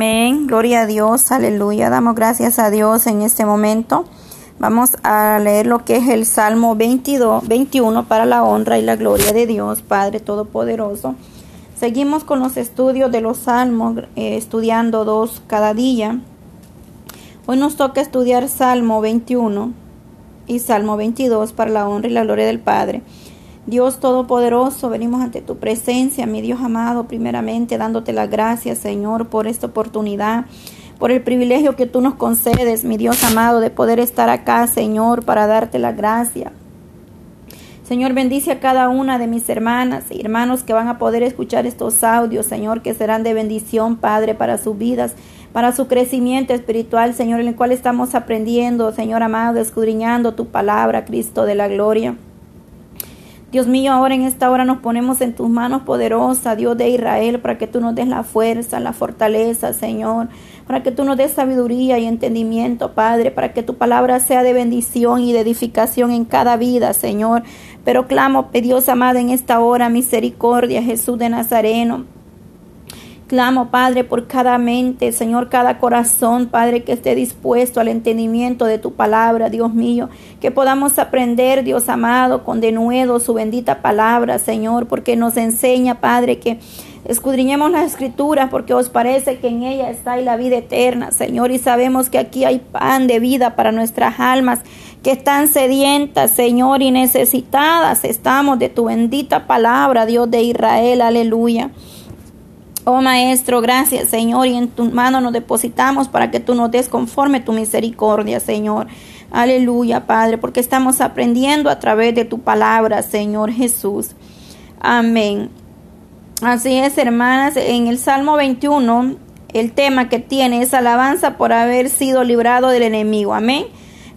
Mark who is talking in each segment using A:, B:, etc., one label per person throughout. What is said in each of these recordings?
A: Amén. Gloria a Dios. Aleluya. Damos gracias a Dios en este momento. Vamos a leer lo que es el Salmo 22, 21 para la honra y la gloria de Dios, Padre Todopoderoso. Seguimos con los estudios de los salmos, eh, estudiando dos cada día. Hoy nos toca estudiar Salmo 21 y Salmo 22 para la honra y la gloria del Padre. Dios Todopoderoso, venimos ante tu presencia, mi Dios amado, primeramente dándote las gracias, Señor, por esta oportunidad, por el privilegio que tú nos concedes, mi Dios amado, de poder estar acá, Señor, para darte la gracia. Señor, bendice a cada una de mis hermanas y hermanos que van a poder escuchar estos audios, Señor, que serán de bendición, Padre, para sus vidas, para su crecimiento espiritual, Señor, en el cual estamos aprendiendo, Señor amado, escudriñando tu palabra, Cristo de la gloria. Dios mío, ahora en esta hora nos ponemos en tus manos poderosa, Dios de Israel, para que tú nos des la fuerza, la fortaleza, Señor, para que tú nos des sabiduría y entendimiento, Padre, para que tu palabra sea de bendición y de edificación en cada vida, Señor. Pero clamo, Dios amado, en esta hora, misericordia, Jesús de Nazareno. Clamo, Padre, por cada mente, Señor, cada corazón, Padre, que esté dispuesto al entendimiento de tu palabra, Dios mío. Que podamos aprender, Dios amado, con denuedo su bendita palabra, Señor, porque nos enseña, Padre, que escudriñemos las escrituras, porque os parece que en ella está la vida eterna, Señor, y sabemos que aquí hay pan de vida para nuestras almas que están sedientas, Señor, y necesitadas estamos de tu bendita palabra, Dios de Israel, aleluya. Oh Maestro, gracias Señor, y en tu mano nos depositamos para que tú nos des conforme tu misericordia, Señor. Aleluya, Padre, porque estamos aprendiendo a través de tu palabra, Señor Jesús. Amén. Así es, hermanas, en el Salmo 21, el tema que tiene es alabanza por haber sido librado del enemigo. Amén.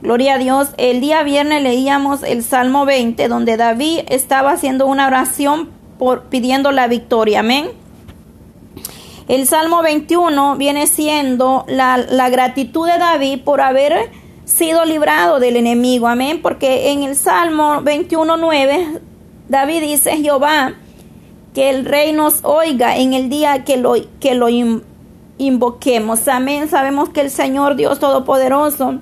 A: Gloria a Dios. El día viernes leíamos el Salmo 20, donde David estaba haciendo una oración por pidiendo la victoria. Amén. El Salmo 21 viene siendo la, gratitud de David por haber sido librado del enemigo. Amén. Porque en el Salmo 21.9 David dice, Jehová, que el rey nos oiga en el día que lo, que lo invoquemos. Amén. Sabemos que el Señor Dios Todopoderoso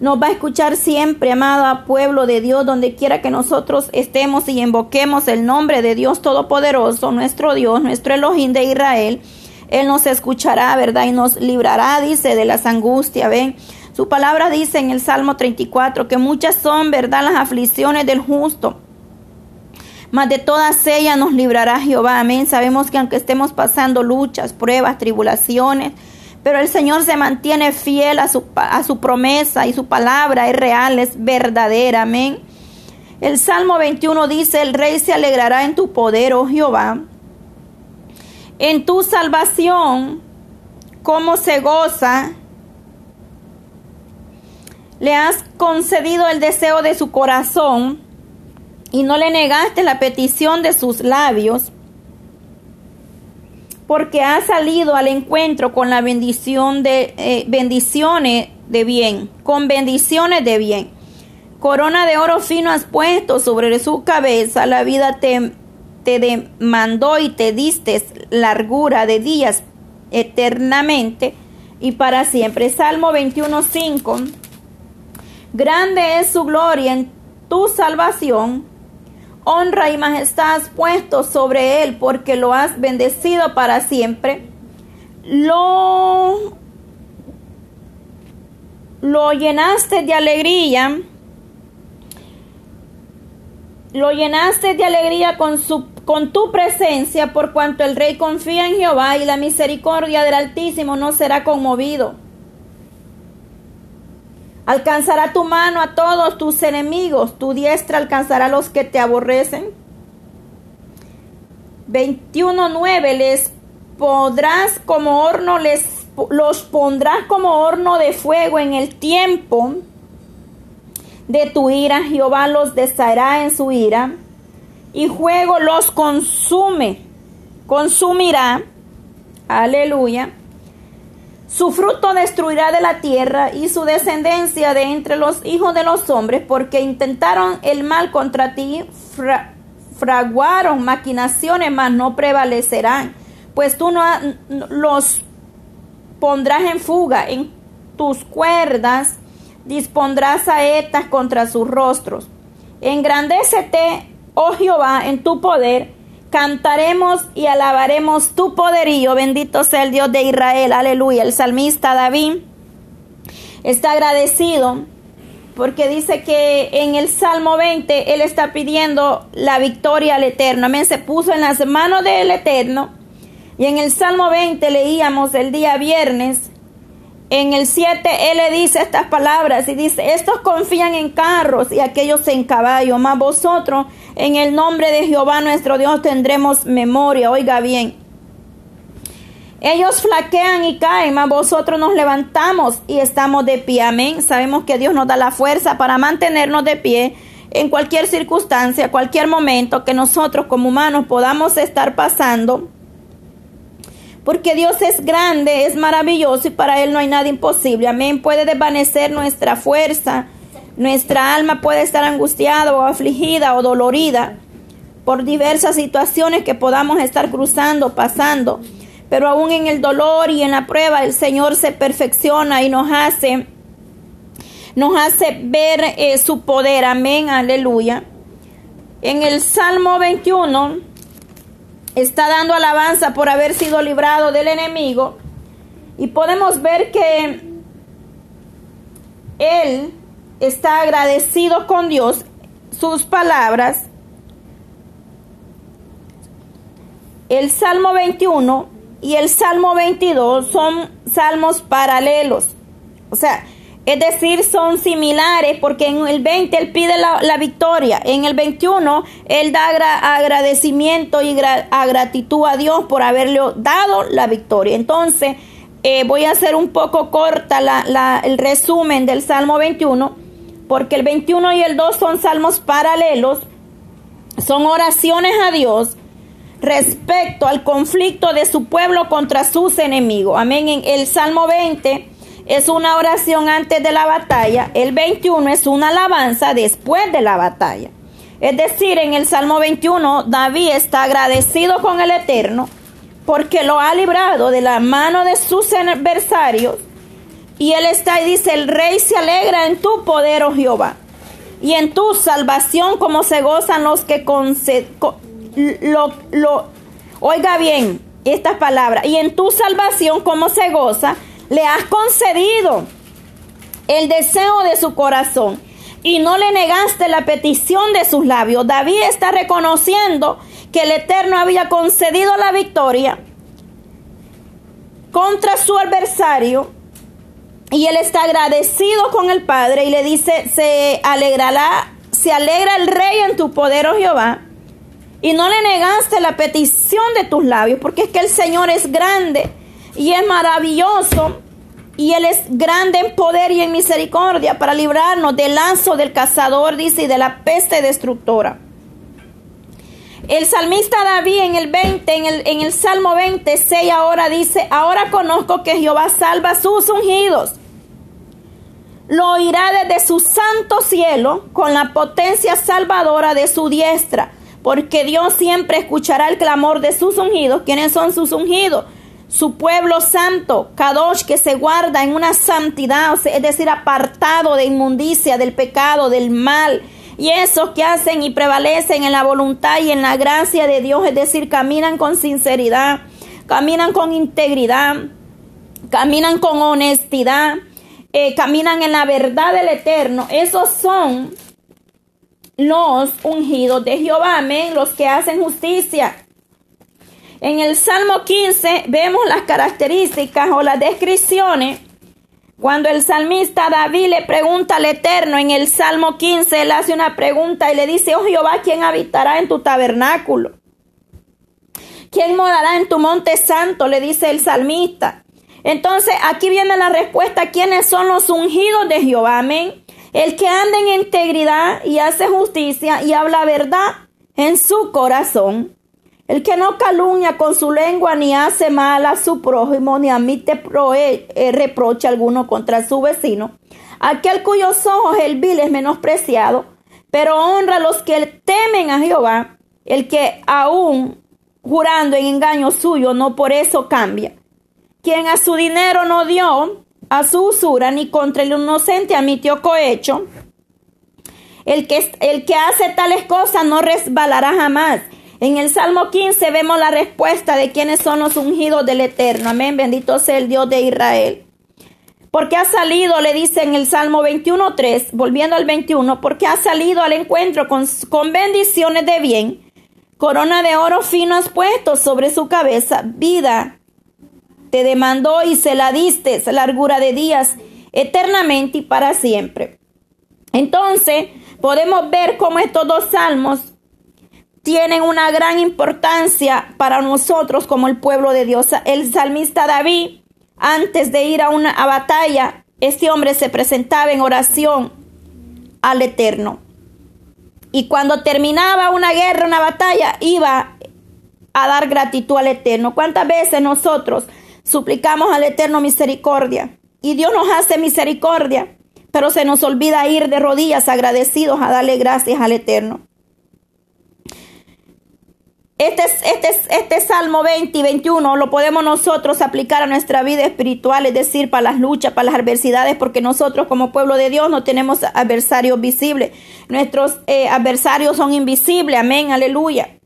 A: nos va a escuchar siempre, amado pueblo de Dios, donde quiera que nosotros estemos y invoquemos el nombre de Dios Todopoderoso, nuestro Dios, nuestro Elohim de Israel. Él nos escuchará, ¿verdad? Y nos librará, dice, de las angustias, ¿ven? Su palabra dice en el Salmo 34 que muchas son, ¿verdad?, las aflicciones del justo. Mas de todas ellas nos librará Jehová. Amén. Sabemos que aunque estemos pasando luchas, pruebas, tribulaciones, pero el Señor se mantiene fiel a su, a su promesa y su palabra es real, es verdadera. Amén. El Salmo 21 dice, el rey se alegrará en tu poder, oh Jehová. En tu salvación, como se goza, le has concedido el deseo de su corazón y no le negaste la petición de sus labios porque ha salido al encuentro con la bendición de eh, bendiciones de bien, con bendiciones de bien. Corona de oro fino has puesto sobre su cabeza, la vida te, te demandó y te diste largura de días eternamente y para siempre. Salmo 21.5. Grande es su gloria en tu salvación honra y majestad has puesto sobre él porque lo has bendecido para siempre. Lo, lo llenaste de alegría. Lo llenaste de alegría con, su, con tu presencia por cuanto el rey confía en Jehová y la misericordia del Altísimo no será conmovido. Alcanzará tu mano a todos tus enemigos, tu diestra alcanzará a los que te aborrecen. 21.9 les podrás como horno, les los pondrás como horno de fuego en el tiempo de tu ira. Jehová los deshará en su ira y fuego los consume, consumirá. Aleluya. Su fruto destruirá de la tierra y su descendencia de entre los hijos de los hombres, porque intentaron el mal contra ti, fraguaron maquinaciones, mas no prevalecerán, pues tú no los pondrás en fuga, en tus cuerdas dispondrás saetas contra sus rostros. Engrandécete, oh Jehová, en tu poder, cantaremos y alabaremos tu poderío, bendito sea el Dios de Israel, aleluya. El salmista David está agradecido porque dice que en el Salmo 20 él está pidiendo la victoria al Eterno. Amén, se puso en las manos del Eterno. Y en el Salmo 20 leíamos el día viernes, en el 7 él le dice estas palabras y dice, estos confían en carros y aquellos en caballo, mas vosotros en el nombre de Jehová nuestro Dios tendremos memoria. Oiga bien, ellos flaquean y caen, mas vosotros nos levantamos y estamos de pie. Amén. Sabemos que Dios nos da la fuerza para mantenernos de pie en cualquier circunstancia, cualquier momento que nosotros como humanos podamos estar pasando. Porque Dios es grande, es maravilloso y para Él no hay nada imposible. Amén. Puede desvanecer nuestra fuerza. Nuestra alma puede estar angustiada o afligida o dolorida por diversas situaciones que podamos estar cruzando, pasando pero aún en el dolor y en la prueba el Señor se perfecciona y nos hace nos hace ver eh, su poder. Amén, aleluya. En el Salmo 21 está dando alabanza por haber sido librado del enemigo y podemos ver que él está agradecido con Dios, sus palabras. El Salmo 21 y el Salmo 22 son salmos paralelos. O sea, es decir, son similares porque en el 20 él pide la, victoria, en el 21 él da agradecimiento y gratitud a Dios por haberle dado la victoria. Entonces, eh, voy a hacer un poco corta el resumen del Salmo 21 porque el 21 y el 2 son salmos paralelos, son oraciones a Dios respecto al conflicto de su pueblo contra sus enemigos. Amén. En el Salmo 20 es una oración antes de la batalla, el 21 es una alabanza después de la batalla. Es decir, en el Salmo 21 David está agradecido con el Eterno porque lo ha librado de la mano de sus adversarios. Y él está y dice, el rey se alegra en tu poder, oh Jehová, y en tu salvación como se gozan los que lo, lo, oiga bien estas palabras, y en tu salvación como se goza, le has concedido el deseo de su corazón y no le negaste la petición de sus labios. David está reconociendo que el Eterno había concedido la victoria contra su adversario y él está agradecido con el Padre y le dice, se alegrará, se alegra el rey en tu poder, oh Jehová, y no le negaste la petición de tus labios, porque es que el Señor es grande y es maravilloso. Y Él es grande en poder y en misericordia para librarnos del lazo del cazador, dice, y de la peste destructora. El salmista David en el 20, en el, en el Salmo 26 ahora dice, ahora conozco que Jehová salva a sus ungidos. Lo oirá desde su santo cielo con la potencia salvadora de su diestra porque Dios siempre escuchará el clamor de sus ungidos. ¿Quiénes son sus ungidos? Su pueblo santo, Kadosh, que se guarda en una santidad, es decir, apartado de inmundicia, del pecado, del mal. Y esos que hacen y prevalecen en la voluntad y en la gracia de Dios, es decir, caminan con sinceridad, caminan con integridad, caminan con honestidad, eh, caminan en la verdad del Eterno. Esos son los ungidos de Jehová, amén, los que hacen justicia. En el Salmo 15 vemos las características o las descripciones. Cuando el salmista David le pregunta al Eterno en el Salmo 15, él hace una pregunta y le dice, oh Jehová, ¿quién habitará en tu tabernáculo? ¿Quién morará en tu monte santo? Le dice el salmista. Entonces aquí viene la respuesta, ¿quiénes son los ungidos de Jehová? Amén. El que anda en integridad y hace justicia y habla verdad en su corazón. El que no calumnia con su lengua ni hace mal a su prójimo ni admite eh, reproche alguno contra su vecino. Aquel cuyos ojos el vil es menospreciado, pero honra a los que temen a Jehová. El que aún jurando en engaño suyo no por eso cambia. quien a su dinero no dio, a su usura, ni contra el inocente admitió cohecho. El que, el que hace tales cosas no resbalará jamás. En el Salmo 15 vemos la respuesta de quienes son los ungidos del Eterno. Amén. Bendito sea el Dios de Israel. Porque ha salido, le dice en el Salmo 21.3, volviendo al 21, porque ha salido al encuentro con, con bendiciones de bien, corona de oro fino has puesto sobre su cabeza, vida te demandó y se la diste, largura de días, eternamente y para siempre. Entonces, podemos ver cómo estos dos salmos tienen una gran importancia para nosotros como el pueblo de Dios. El salmista David, antes de ir a una batalla, este hombre se presentaba en oración al Eterno. Y cuando terminaba una guerra, una batalla, iba a dar gratitud al Eterno. ¿Cuántas veces nosotros suplicamos al Eterno misericordia? Y Dios nos hace misericordia, pero se nos olvida ir de rodillas agradecidos a darle gracias al Eterno. Este, este, este Salmo 20 y 21 lo podemos nosotros aplicar a nuestra vida espiritual, es decir, para las luchas, para las adversidades, porque nosotros como pueblo de Dios no tenemos adversarios visibles. Nuestros eh, adversarios son invisibles, amén, aleluya.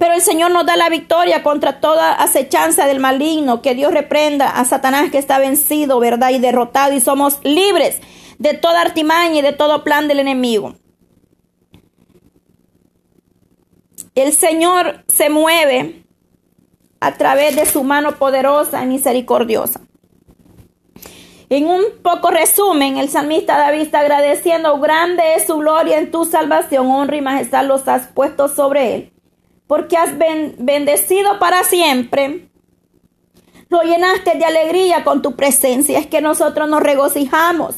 A: Pero el Señor nos da la victoria contra toda acechanza del maligno, que Dios reprenda a Satanás que está vencido, ¿verdad? Y derrotado, y somos libres de toda artimaña y de todo plan del enemigo. El Señor se mueve a través de su mano poderosa y misericordiosa. En un poco resumen, el salmista David está agradeciendo, grande es su gloria en tu salvación, honra y majestad los has puesto sobre él, porque has bendecido para siempre. Lo llenaste de alegría con tu presencia, es que nosotros nos regocijamos.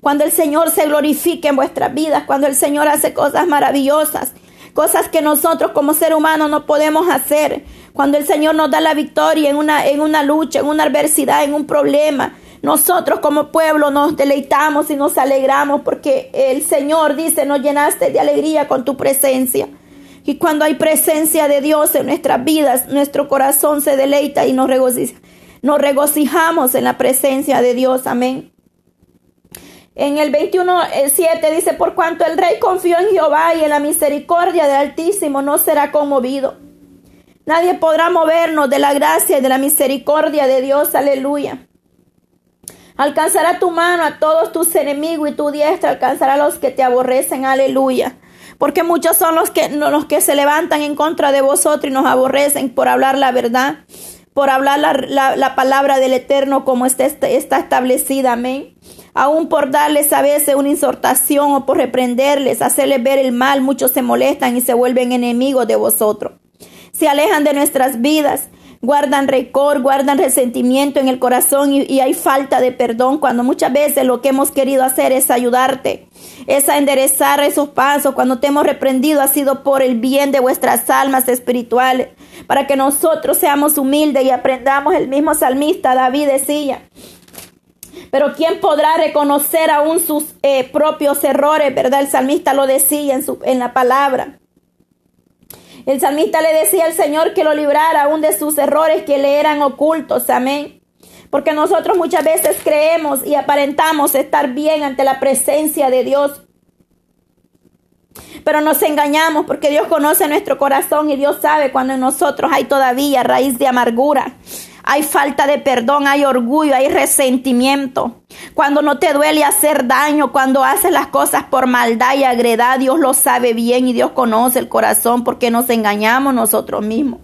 A: Cuando el Señor se glorifique en vuestras vidas, cuando el Señor hace cosas maravillosas, cosas que nosotros como ser humano no podemos hacer. Cuando el Señor nos da la victoria en una, en una lucha, en una adversidad, en un problema, nosotros como pueblo nos deleitamos y nos alegramos porque el Señor dice, nos llenaste de alegría con tu presencia. Y cuando hay presencia de Dios en nuestras vidas, nuestro corazón se deleita y nos, nos regocijamos en la presencia de Dios. Amén. En el 21.7 dice, por cuanto el rey confió en Jehová y en la misericordia del Altísimo no será conmovido. Nadie podrá movernos de la gracia y de la misericordia de Dios. Aleluya. Alcanzará tu mano a todos tus enemigos y tu diestra alcanzará a los que te aborrecen. Aleluya. Porque muchos son los que, los que se levantan en contra de vosotros y nos aborrecen por hablar la verdad, por hablar la, la palabra del Eterno como está, está establecida. Amén aún por darles a veces una exhortación o por reprenderles, hacerles ver el mal, muchos se molestan y se vuelven enemigos de vosotros. Se alejan de nuestras vidas, guardan récord, guardan resentimiento en el corazón y, hay falta de perdón cuando muchas veces lo que hemos querido hacer es ayudarte, es a enderezar esos pasos. Cuando te hemos reprendido ha sido por el bien de vuestras almas espirituales, para que nosotros seamos humildes y aprendamos el mismo salmista David decía. Pero ¿quién podrá reconocer aún sus eh, propios errores? ¿Verdad? El salmista lo decía en, su, en la palabra. El salmista le decía al Señor que lo librara aún de sus errores que le eran ocultos. Amén. Porque nosotros muchas veces creemos y aparentamos estar bien ante la presencia de Dios. Pero nos engañamos porque Dios conoce nuestro corazón y Dios sabe cuando en nosotros hay todavía raíz de amargura hay falta de perdón, hay orgullo, hay resentimiento. Cuando no te duele hacer daño, cuando haces las cosas por maldad y agredad, Dios lo sabe bien y Dios conoce el corazón porque nos engañamos nosotros mismos.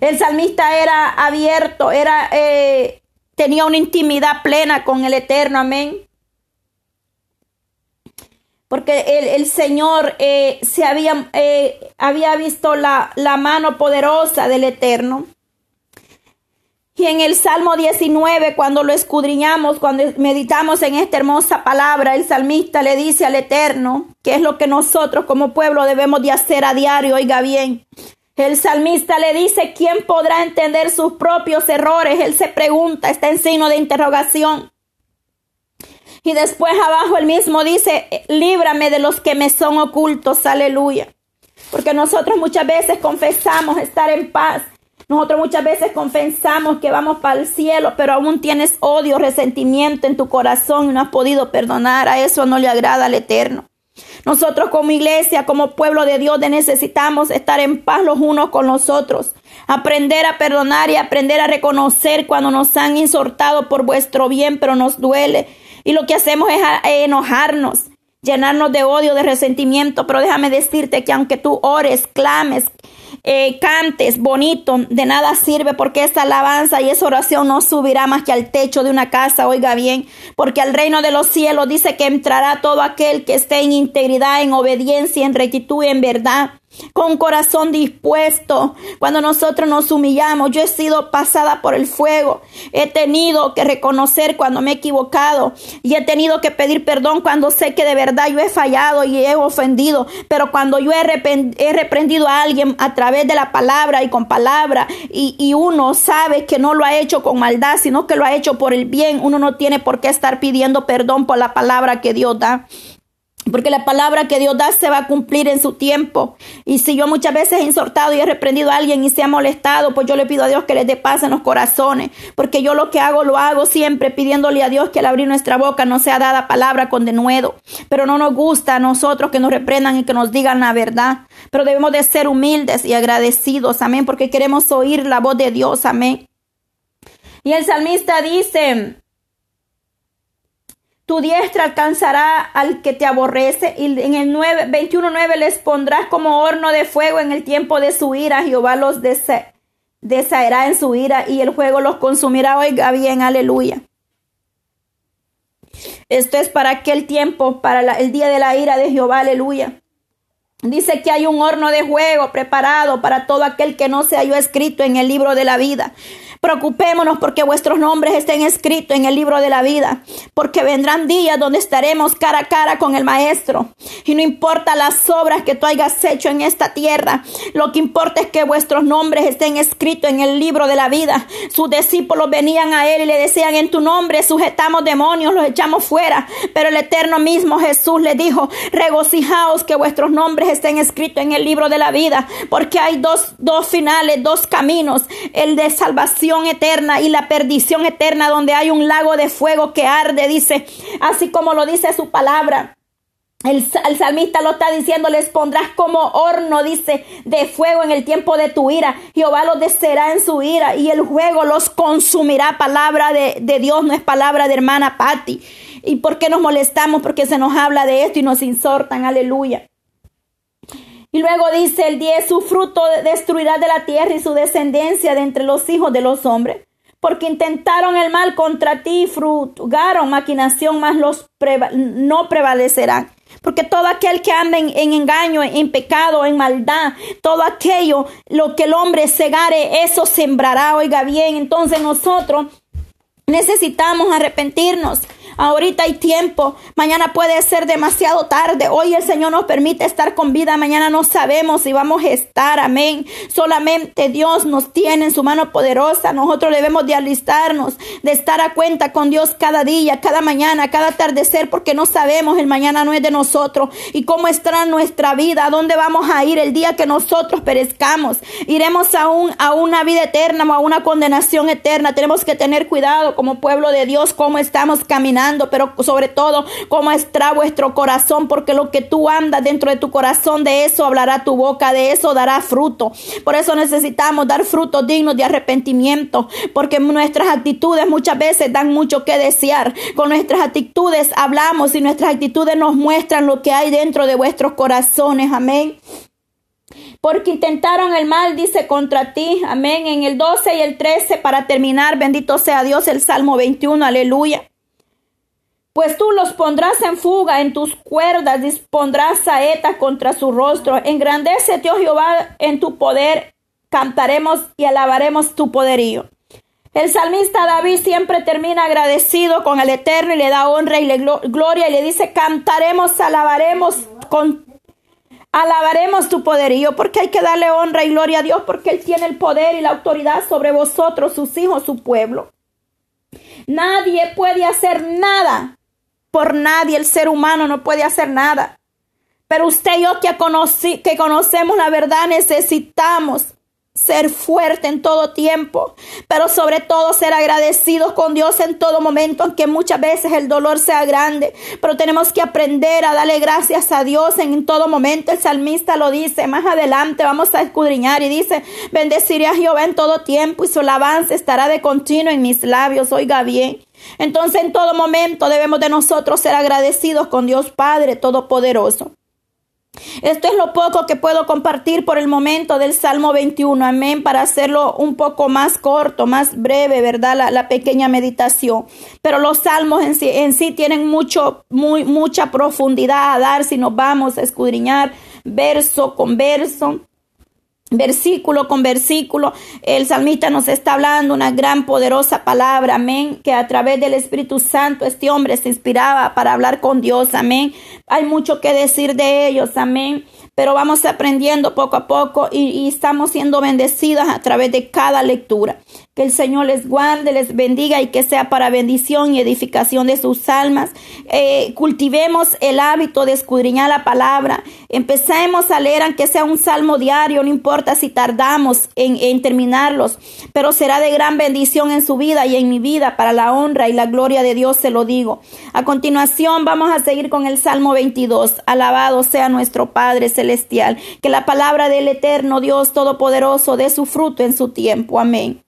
A: El salmista era abierto, era, eh, tenía una intimidad plena con el Eterno, amén. Porque el, Señor eh, se había, eh, había visto la, la mano poderosa del Eterno. Y en el Salmo 19, cuando lo escudriñamos, cuando meditamos en esta hermosa palabra, el salmista le dice al Eterno, que es lo que nosotros como pueblo debemos de hacer a diario, oiga bien. El salmista le dice, ¿quién podrá entender sus propios errores? Él se pregunta, está en signo de interrogación. Y después abajo el mismo dice, líbrame de los que me son ocultos, aleluya. Porque nosotros muchas veces confesamos estar en paz Nosotros muchas veces confesamos que vamos para el cielo, pero aún tienes odio, resentimiento en tu corazón y no has podido perdonar. A eso no le agrada al Eterno. Nosotros como iglesia, como pueblo de Dios, necesitamos estar en paz los unos con los otros. Aprender a perdonar y aprender a reconocer cuando nos han insultado por vuestro bien, pero nos duele. Y lo que hacemos es enojarnos, llenarnos de odio, de resentimiento. Pero déjame decirte que aunque tú ores, clames, eh, cantes bonito, de nada sirve porque esa alabanza y esa oración no subirá más que al techo de una casa, oiga bien, porque al reino de los cielos dice que entrará todo aquel que esté en integridad, en obediencia, en rectitud en verdad con corazón dispuesto. Cuando nosotros nos humillamos, yo he sido pasada por el fuego. He tenido que reconocer cuando me he equivocado y he tenido que pedir perdón cuando sé que de verdad yo he fallado y he ofendido. Pero cuando yo he, reprendido a alguien a través de la palabra y con palabra y, y uno sabe que no lo ha hecho con maldad, sino que lo ha hecho por el bien, uno no tiene por qué estar pidiendo perdón por la palabra que Dios da. Porque la palabra que Dios da se va a cumplir en su tiempo. Y si yo muchas veces he insultado y he reprendido a alguien y se ha molestado, pues yo le pido a Dios que les dé paz en los corazones. Porque yo lo que hago, lo hago siempre pidiéndole a Dios que al abrir nuestra boca no sea dada palabra con denuedo. Pero no nos gusta a nosotros que nos reprendan y que nos digan la verdad. Pero debemos de ser humildes y agradecidos. Amén. Porque queremos oír la voz de Dios. Amén. Y el salmista dice, tu diestra alcanzará al que te aborrece. Y en el 9, 21.9 les pondrás como horno de fuego en el tiempo de su ira. Jehová los desaerá en su ira y el fuego los consumirá. Oiga bien, aleluya. Esto es para aquel tiempo, para el día de la ira de Jehová, aleluya. Dice que hay un horno de fuego preparado para todo aquel que no se halló escrito en el libro de la vida. Preocupémonos porque vuestros nombres estén escritos en el libro de la vida, porque vendrán días donde estaremos cara a cara con el Maestro. Y no importa las obras que tú hayas hecho en esta tierra, lo que importa es que vuestros nombres estén escritos en el libro de la vida. Sus discípulos venían a él y le decían, en tu nombre sujetamos demonios, los echamos fuera. Pero el eterno mismo Jesús le dijo, regocijaos que vuestros nombres estén escritos en el libro de la vida, porque hay dos, dos finales, dos caminos, el de salvación eterna y la perdición eterna donde hay un lago de fuego que arde, dice, así como lo dice su palabra. El, salmista lo está diciendo, les pondrás como horno, dice, de fuego en el tiempo de tu ira. Jehová los deseará en su ira y el fuego los consumirá. Palabra de, de Dios, no es palabra de hermana Patti. ¿Y por qué nos molestamos? Porque se nos habla de esto y nos insortan. Aleluya. Y luego dice el 10, su fruto destruirá de la tierra y su descendencia de entre los hijos de los hombres. Porque intentaron el mal contra ti y frugaron maquinación, mas los no prevalecerán. Porque todo aquel que anda en, en, engaño, en pecado, en maldad, todo aquello, lo que el hombre segare, eso sembrará. Oiga bien, entonces nosotros necesitamos arrepentirnos. Ahorita hay tiempo. Mañana puede ser demasiado tarde. Hoy el Señor nos permite estar con vida. Mañana no sabemos si vamos a estar. Amén. Solamente Dios nos tiene en su mano poderosa. Nosotros debemos de alistarnos, de estar a cuenta con Dios cada día, cada mañana, cada atardecer, porque no sabemos. El mañana no es de nosotros. Y cómo estará nuestra vida. ¿A dónde vamos a ir el día que nosotros perezcamos? Iremos a, un, a una vida eterna o a una condenación eterna. Tenemos que tener cuidado como pueblo de Dios, cómo estamos caminando pero sobre todo cómo está vuestro corazón, porque lo que tú andas dentro de tu corazón, de eso hablará tu boca, de eso dará fruto. Por eso necesitamos dar frutos dignos de arrepentimiento, porque nuestras actitudes muchas veces dan mucho que desear. Con nuestras actitudes hablamos y nuestras actitudes nos muestran lo que hay dentro de vuestros corazones. Amén porque intentaron el mal, dice, contra ti. Amén. En el 12 y el 13, para terminar, bendito sea Dios, el Salmo 21, aleluya. Pues tú los pondrás en fuga, en tus cuerdas dispondrás saetas contra su rostro. Engrandece, oh Jehová, en tu poder, cantaremos y alabaremos tu poderío. El salmista David siempre termina agradecido con el Eterno y le da honra y le gloria y le dice, cantaremos, alabaremos con Alabaremos tu poderío porque hay que darle honra y gloria a Dios porque Él tiene el poder y la autoridad sobre vosotros, sus hijos, su pueblo. Nadie puede hacer nada por nadie, el ser humano no puede hacer nada. Pero usted y yo que, que conocemos la verdad necesitamos ser fuerte en todo tiempo, pero sobre todo ser agradecidos con Dios en todo momento, aunque muchas veces el dolor sea grande, pero tenemos que aprender a darle gracias a Dios en todo momento. El salmista lo dice, más adelante vamos a escudriñar y dice, bendeciré a Jehová en todo tiempo y su alabanza estará de continuo en mis labios, oiga bien. Entonces en todo momento debemos de nosotros ser agradecidos con Dios Padre Todopoderoso. Esto es lo poco que puedo compartir por el momento del Salmo 21, amén, para hacerlo un poco más corto, más breve, ¿verdad? La, pequeña meditación. Pero los salmos en sí, en sí tienen mucho, muy, mucha profundidad a dar si nos vamos a escudriñar verso con verso versículo con versículo, el salmista nos está hablando una gran poderosa palabra, amén, que a través del Espíritu Santo este hombre se inspiraba para hablar con Dios, amén. Hay mucho que decir de ellos, amén pero vamos aprendiendo poco a poco y, estamos siendo bendecidas a través de cada lectura. Que el Señor les guarde, les bendiga y que sea para bendición y edificación de sus almas. Eh, cultivemos el hábito de escudriñar la palabra. Empecemos a leer, aunque sea un salmo diario, no importa si tardamos en, en terminarlos, pero será de gran bendición en su vida y en mi vida para la honra y la gloria de Dios, se lo digo. A continuación vamos a seguir con el Salmo 22. Alabado sea nuestro Padre celestial. Que la palabra del eterno Dios Todopoderoso dé su fruto en su tiempo. Amén.